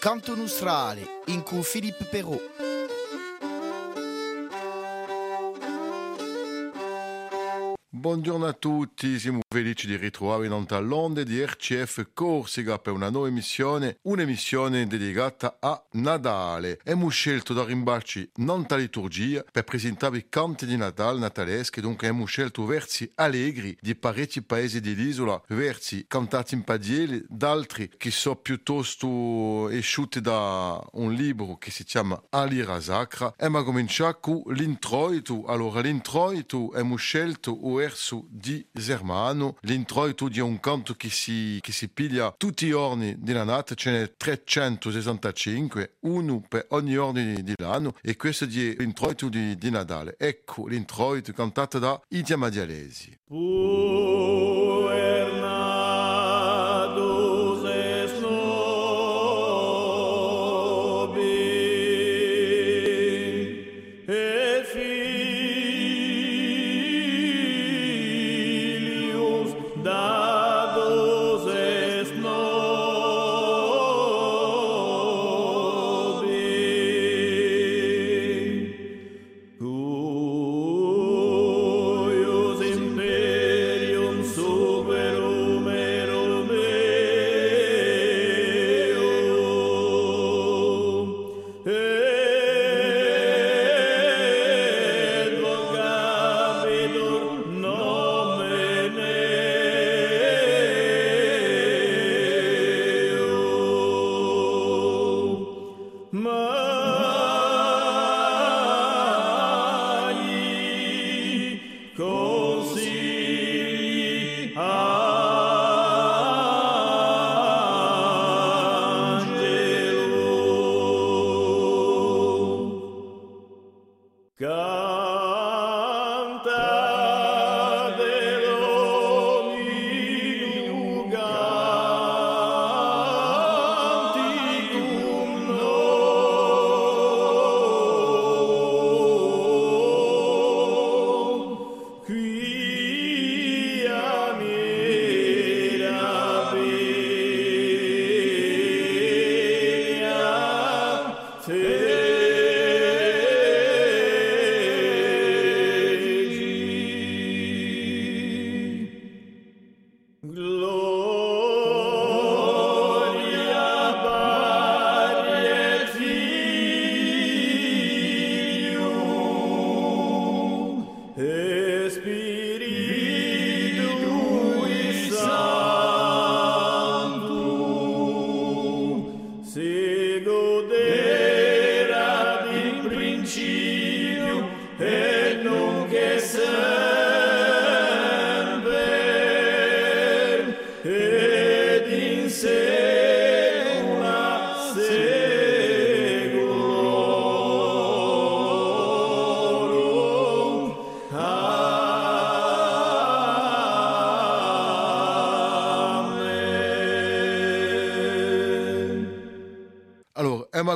Canto Nostrale, in cui Filippo Perrault. Buongiorno a tutti, siamo felici di ritrovare in onde di RCF Corsica per una nuova emissione, un'emissione dedicata a Natale. Abbiamo scelto da rimbarci nanta liturgia per presentare i canti di Natale nataleschi, dunque abbiamo scelto versi allegri di parecchi paesi dell'isola, versi cantati in padiele, d'altri che sono piuttosto esciuti da un libro che si chiama Alira Sacra. E ma cominciare con l'introito. Allora, l'introito abbiamo scelto un verso di Zermano anno l'introito di un canto che si, che si piglia tutti i giorni della nata, ce n'è 365, uno per ogni giorno dell'anno e questo è l'introito di, di Natale. Ecco l'introito cantato da Idia Madialesi. Oh.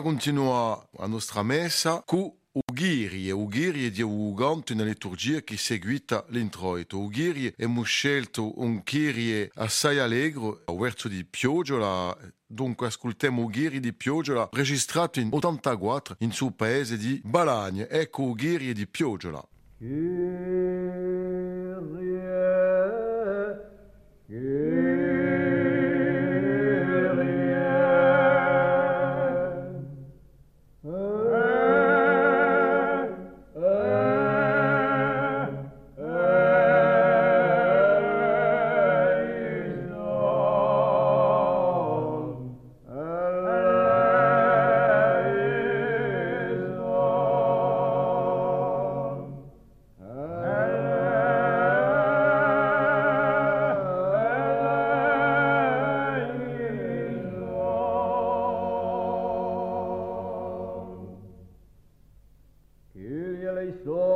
Continua a nostra messa con Ugiri, e Ugiri di Uganto una liturgia che seguita l'introito. Ugiri abbiamo scelto un Kyrie assai allegro, a verso di Piogiola, dunque ascoltiamo Ugiri di Piogiola, registrato in 84 in suo paese di Balagne. Ecco Ugiri di Piogiola. Kyrie. eleições.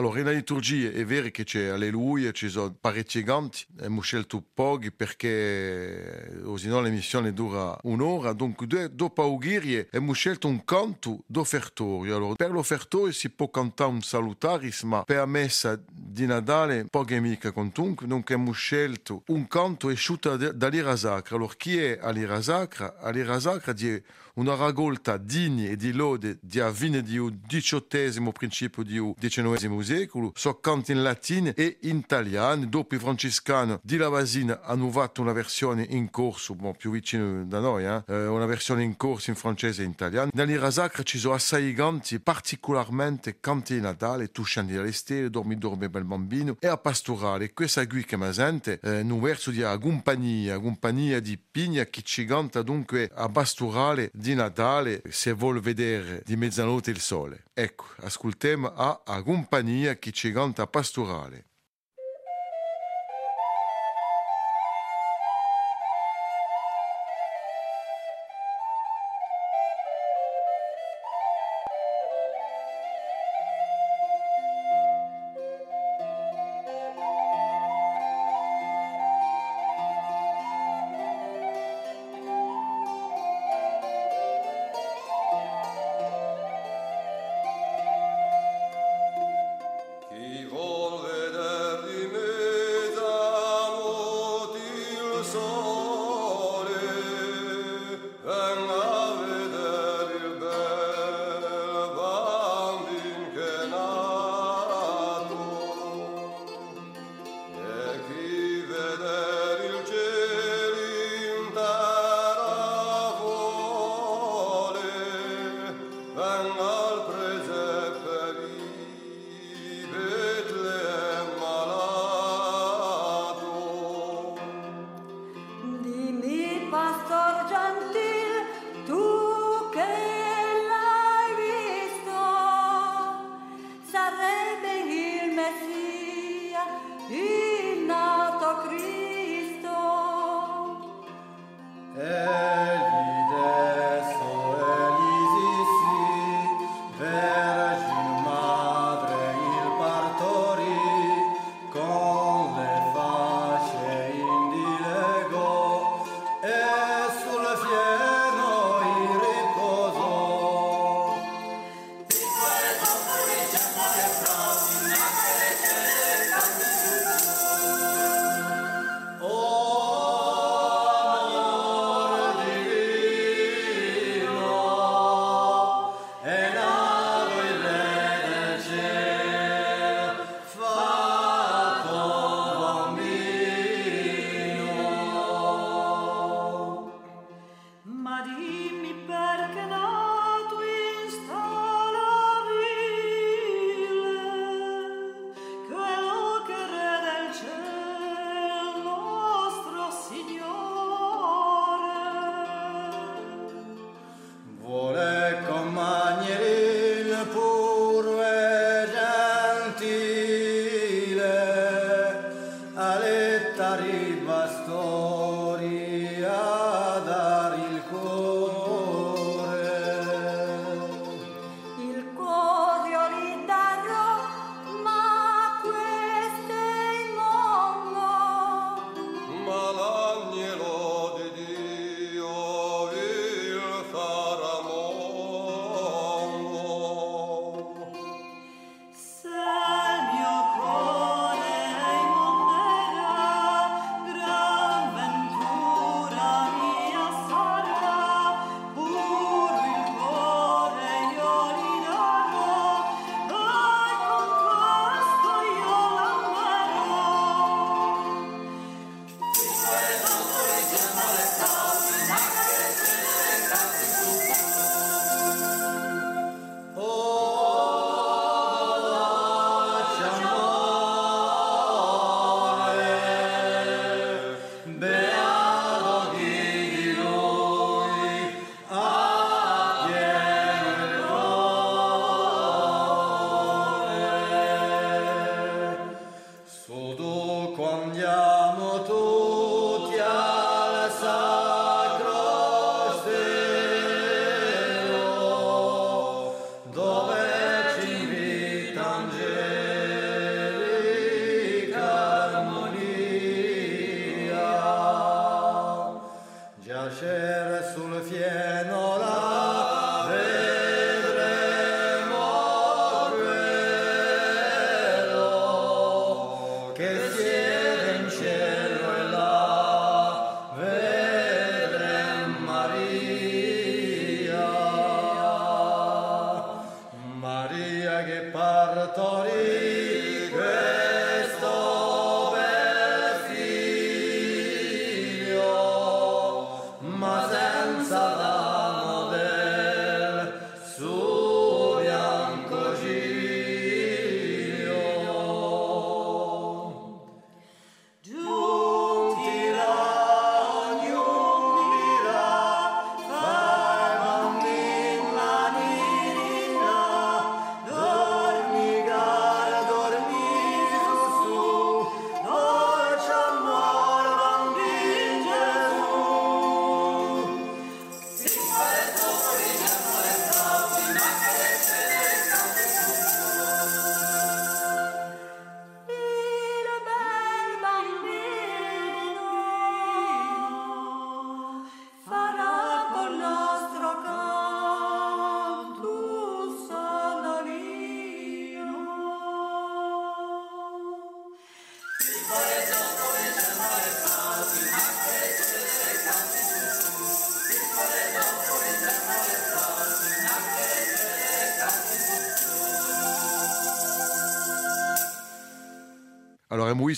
Allora, in liturgia è vero che c'è Alleluia, ci sono parecchi canti, abbiamo scelto pochi perché così no l'emissione dura un'ora, dunque dopo aughirie abbiamo scelto un canto d'offertorio. Allora, per l'offertorio si può cantare un salutaris, ma per la messa di Natale poche mica contunque, dunque abbiamo scelto un canto esciuto dall'ira sacra. Allora, chi è all'ira sacra? All'ira sacra di una raccolta digna e di lode di avvine di XVIII principio di XIX secolo, so canti in latino e in italiano. Dopo i francescani di Lavasina hanno fatto una versione in corso, bon, più vicino da noi, eh? una versione in corso in francese e in italiano. Nell'ira sacra ci sono assai canti, particolarmente canti di Natale, Tu scendi dalle stelle, dormi dormi bel bambino, e a pastorale. Questa qui che mi sente, eh, un verso di compagnia, compagnia di pigna che ci canta dunque a pastorale di Natale se vuol vedere di mezzanotte il sole. Ecco, ascoltiamo a, a compagnia che ci canta pastorale. Allora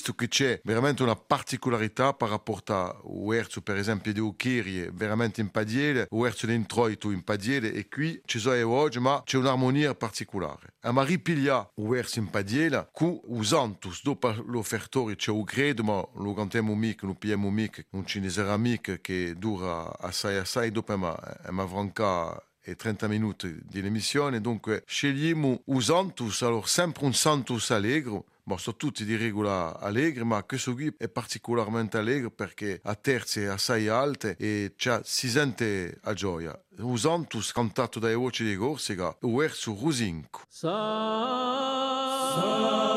visto che c'è veramente una particolarità a Uerzo per esempio di veramente in padiele, Uerzo di Introito in padiele e qui ci sono oggi ma c'è un'armonia particolare. A Marie Piglia Uerzo in cu usantus. Dopo l'offertorio c'è un credo ma lo cantiamo mica, lo mica, un cinesera mica che dura assai assai. Dopo ma, ma franca e 30 minuti di emissione, dunque scegliamo usantus, allora sempre un santus allegro, Bon, sono tutti di regola allegri, ma questo qui è particolarmente allegro perché a terze assai alte e si sente a gioia. Usantus cantato dai voci di Corsica, verso Rusinco. Sa, sa,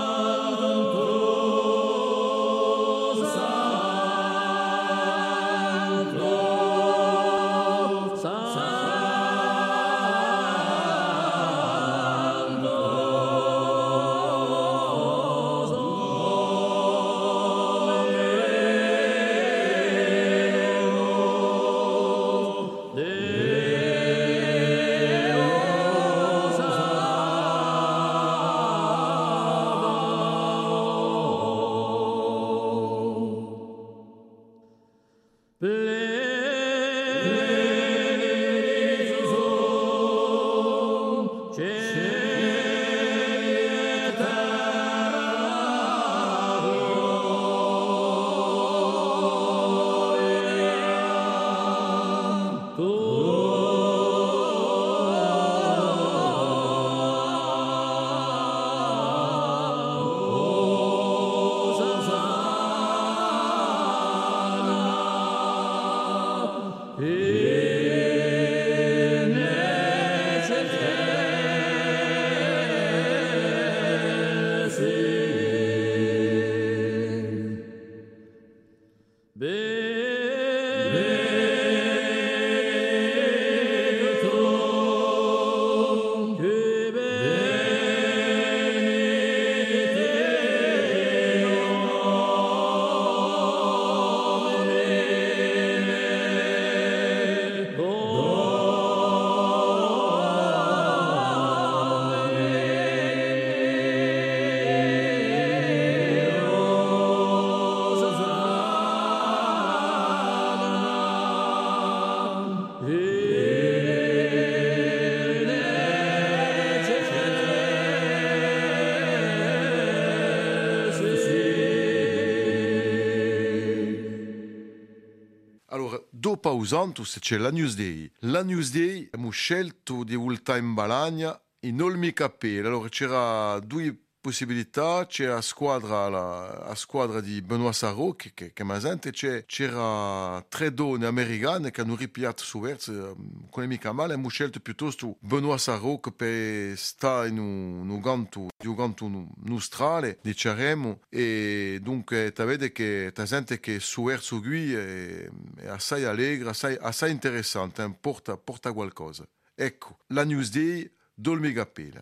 usantus c'è la Newsday. La Newsday abbiamo scelto di voltare in Balagna in Olmi Capelle. Allora c'era due possibilità, c'è la squadra, la, la squadra di Benoît Sarro che, che, che mi sente, c'era tre donne americane che hanno ripiato su verso, ehm, con le mica male, abbiamo scelto piuttosto Benoît Sarro che per stare in un, un ganto, di un ganto nostrale, diciamo, e dunque vede che ta sente che su verso lui è, è assai allegro, assai, assai interessante, eh, porta, porta qualcosa. Ecco, la Newsday, Dolmi Gappela.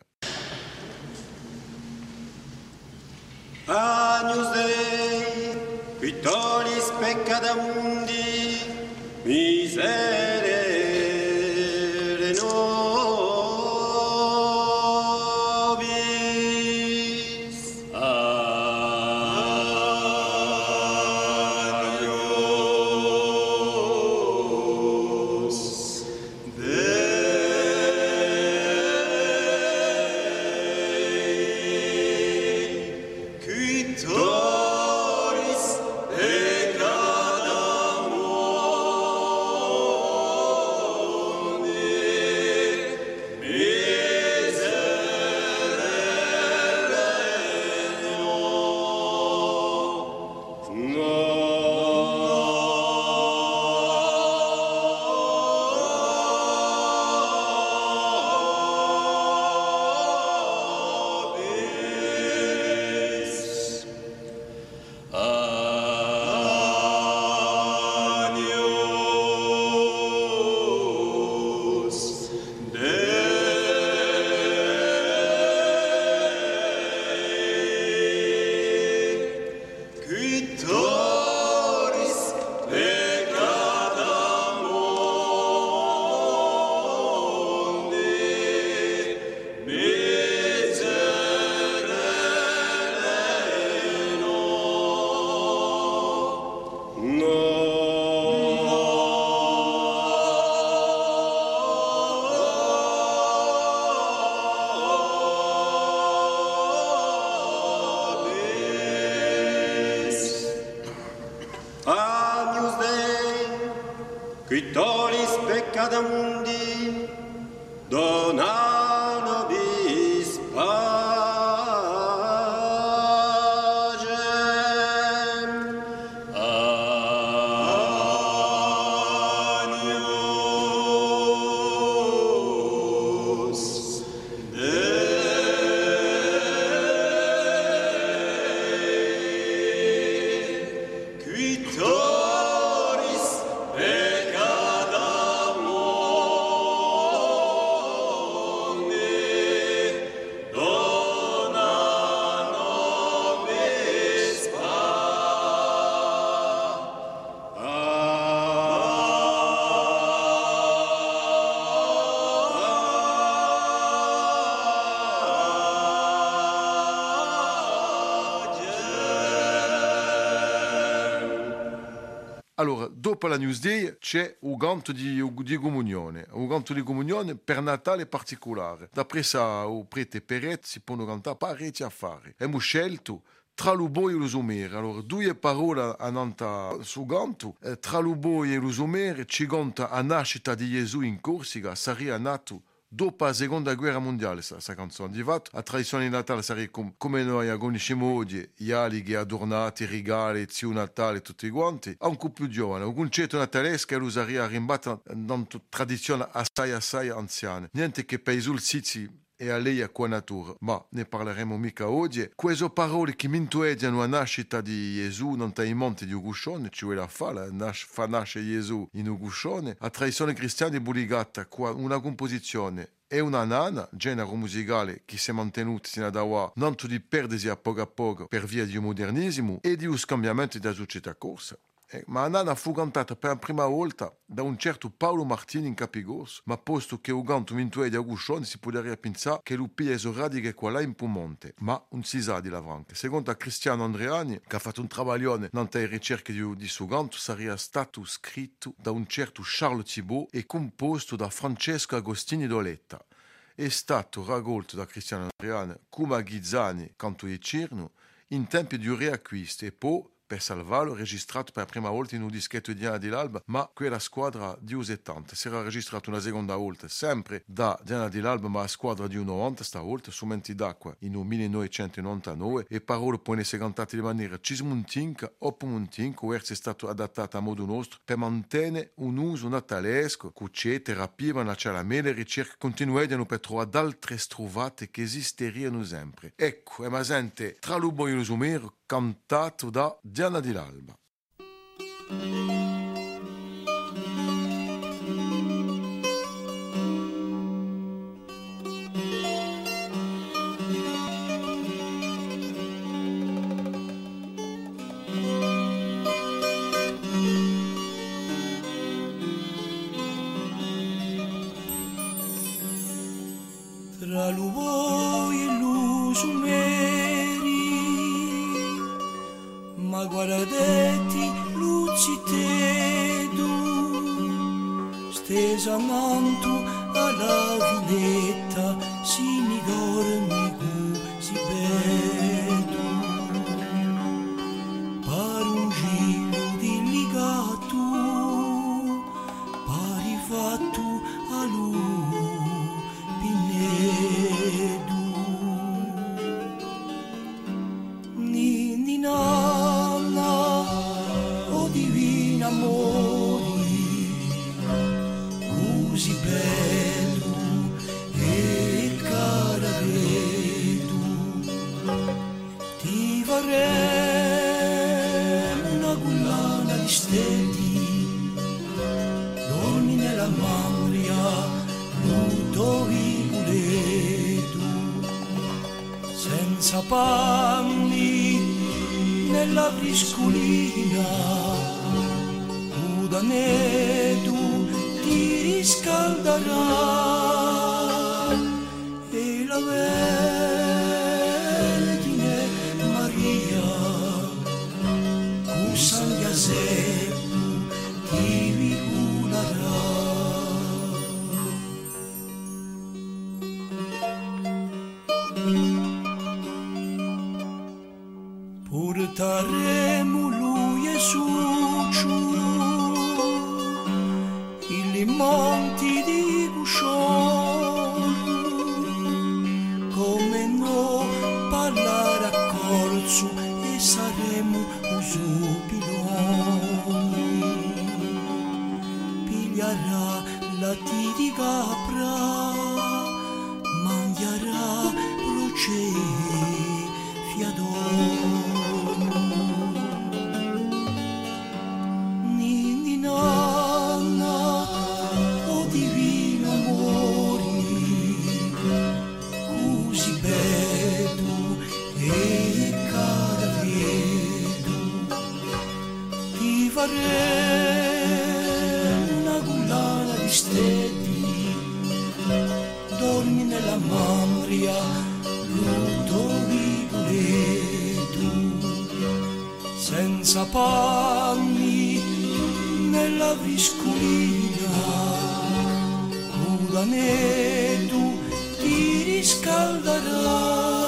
agnus Dei, qui tolis miseria. Dopo la Newsday c'è un ganto di, di comunione, un ganto di comunione per Natale particolare. D'après ça, o prete peret si possono cantare parecchi affari. Abbiamo scelto tra l'uboi e lo somere. Allora, due parole andante su ganto. Eh, tra l'uboi e lo somere ci conta la nascita di Gesù in Corsica, sarebbe nato dopo la seconda guerra mondiale questa canzone. Di fatto, la tradizione di Natale sarebbe com- come noi conosciamo oggi, gli alighi adornati, regali, zio Natale, tutti quanti, anche più giovane. Un concetto natalesco lo sarebbe rimbatto in una tradizione assai assai anziana. Niente che per i solstizi e a lei a qua natura, ma ne parleremo mica oggi. Queste parole che mi intuediano la nascita di Gesù non i monti di Uguscione, cioè la fa, la nas- fa nascere Gesù in Uguscione, la tradizione cristiana è buligata qua una composizione e una nana, genere musicale che si è mantenuto sino ad ora, non di perdersi a poco a poco per via di modernismo e di un scambiamento della società corsa. Eh, ma la nana fu cantata per la prima volta da un certo Paolo Martini in Capigos, ma posto che il canto mintuè di Aguscione si potrebbe pensare che lui piglia radiche qua là in Pumonte, ma non si sa di la franca. Secondo Cristiano Andreani, che ha fatto un travaglione nelle ricerche di, di suo canto, sarebbe stato scritto da un certo Charles Thibault e composto da Francesco Agostini d'Oletta. È stato raccolto da Cristiano Andreani come a Ghizzani, canto di Cirno, in tempi di riacquisto e poi per salvarlo, registrato per la prima volta in un dischetto di Diana dell'Alba, ma quella squadra di U70 si era registrato una seconda volta, sempre da Diana dell'Alba, ma la squadra di U90 stavolta su Menti d'acqua in un 1999 e parole poi essere cantate di maniera cismuntinca o pumuntinca o essere stato adattato a modo nostro per mantenere un uso natalesco, cucce, terapia, una cialamele, ricerche continuano per trovare altre strovate che esisteranno sempre. Ecco, è ma sente tra l'ubo e lo sumero cantato da Diana di l'Alba. Monti di Gusciolo come no parlare a corso e saremo usupiloni pigliarà la di capra senza panni nella viscolina. Nuda ne tu ti riscalderai.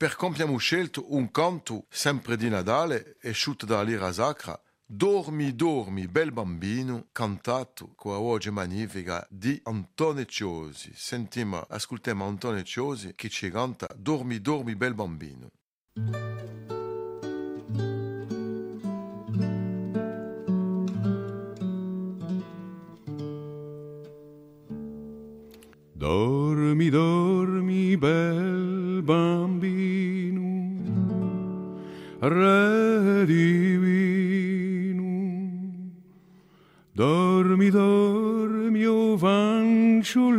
Per abbiamo scelto un canto sempre di Natale e sciutto dalla lira sacra Dormi, dormi, bel bambino, cantato con la voce magnifica di Antonio Ciosi. Sentiamo, ascoltiamo Antonio Ciosi che ci canta Dormi, dormi, bel bambino. Dormi, dormi, bel bambino, re divino. Dormi, dormi, o fanciullino,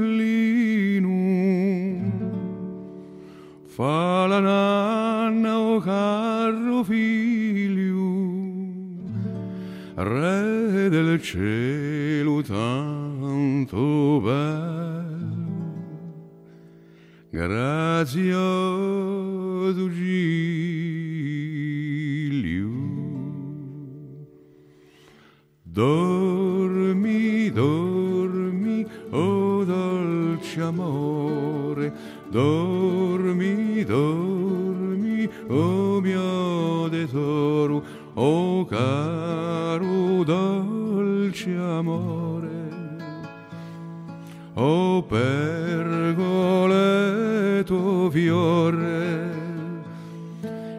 fa la nanna, o caro figlio, re del cielo tanto bello. Grazioso Giglio. Dormi, dormi, oh dolce amore, dormi, dormi, oh mio tesoro, oh caro dolce amore. O pergoleto fiore,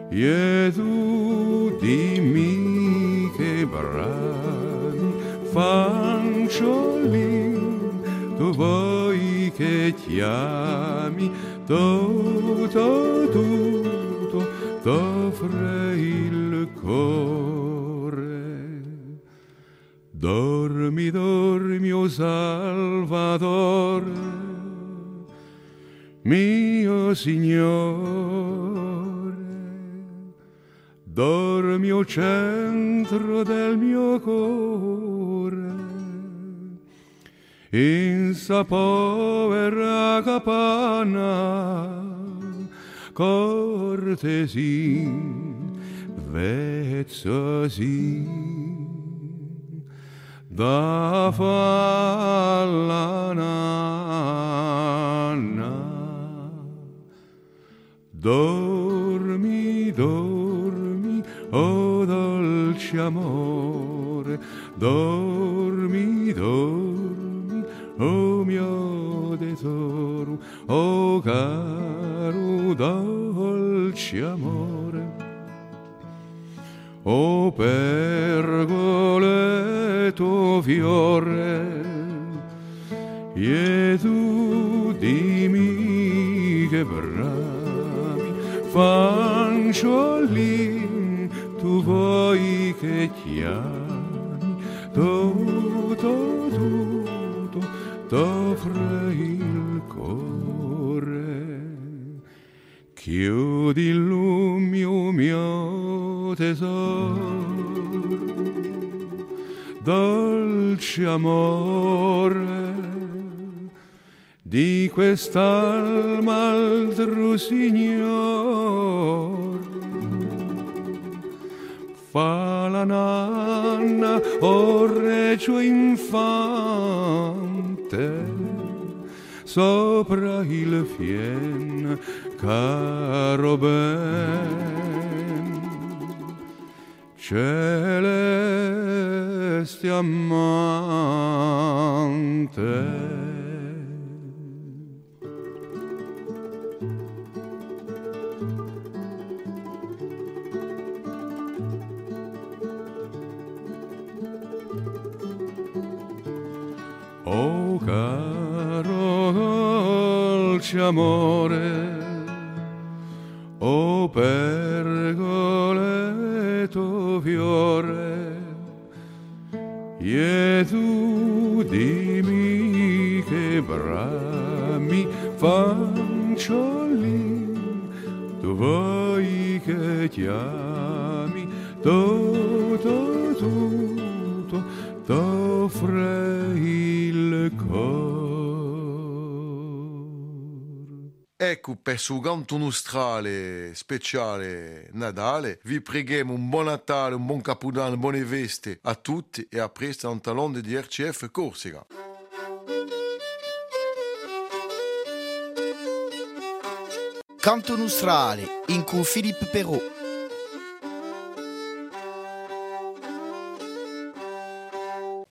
Gesù dimmi che brani fanciullin tu vuoi che chiami tutto Signore, dormi o centro del mio cuore in sa povera capanna cortesi vezzosi da falla dormi dormi o dolce amore. Dormi dormi o mio tesoro. O caro dolce amore. O pergoleto fiore. E bravi fanciolin tu vuoi che chiami tutto tutto t'offre il cuore. Chiudi il lumio mio tesoro dolce amore di quest'alma altro signor. Fa la nanna o regio infante. Sopra il fien caro ben. Celeste amante dolce amore, oh pergoleto fiore, e tu dimmi che brami fanciolli, tu vuoi che chiami Ecco, per su canto nostrale speciale Natale, vi preghiamo un buon Natale, un buon Capodanno, buone veste a tutti e a presto un talon di RCF Corsica. Canto nostrale in cui Philippe Perrault.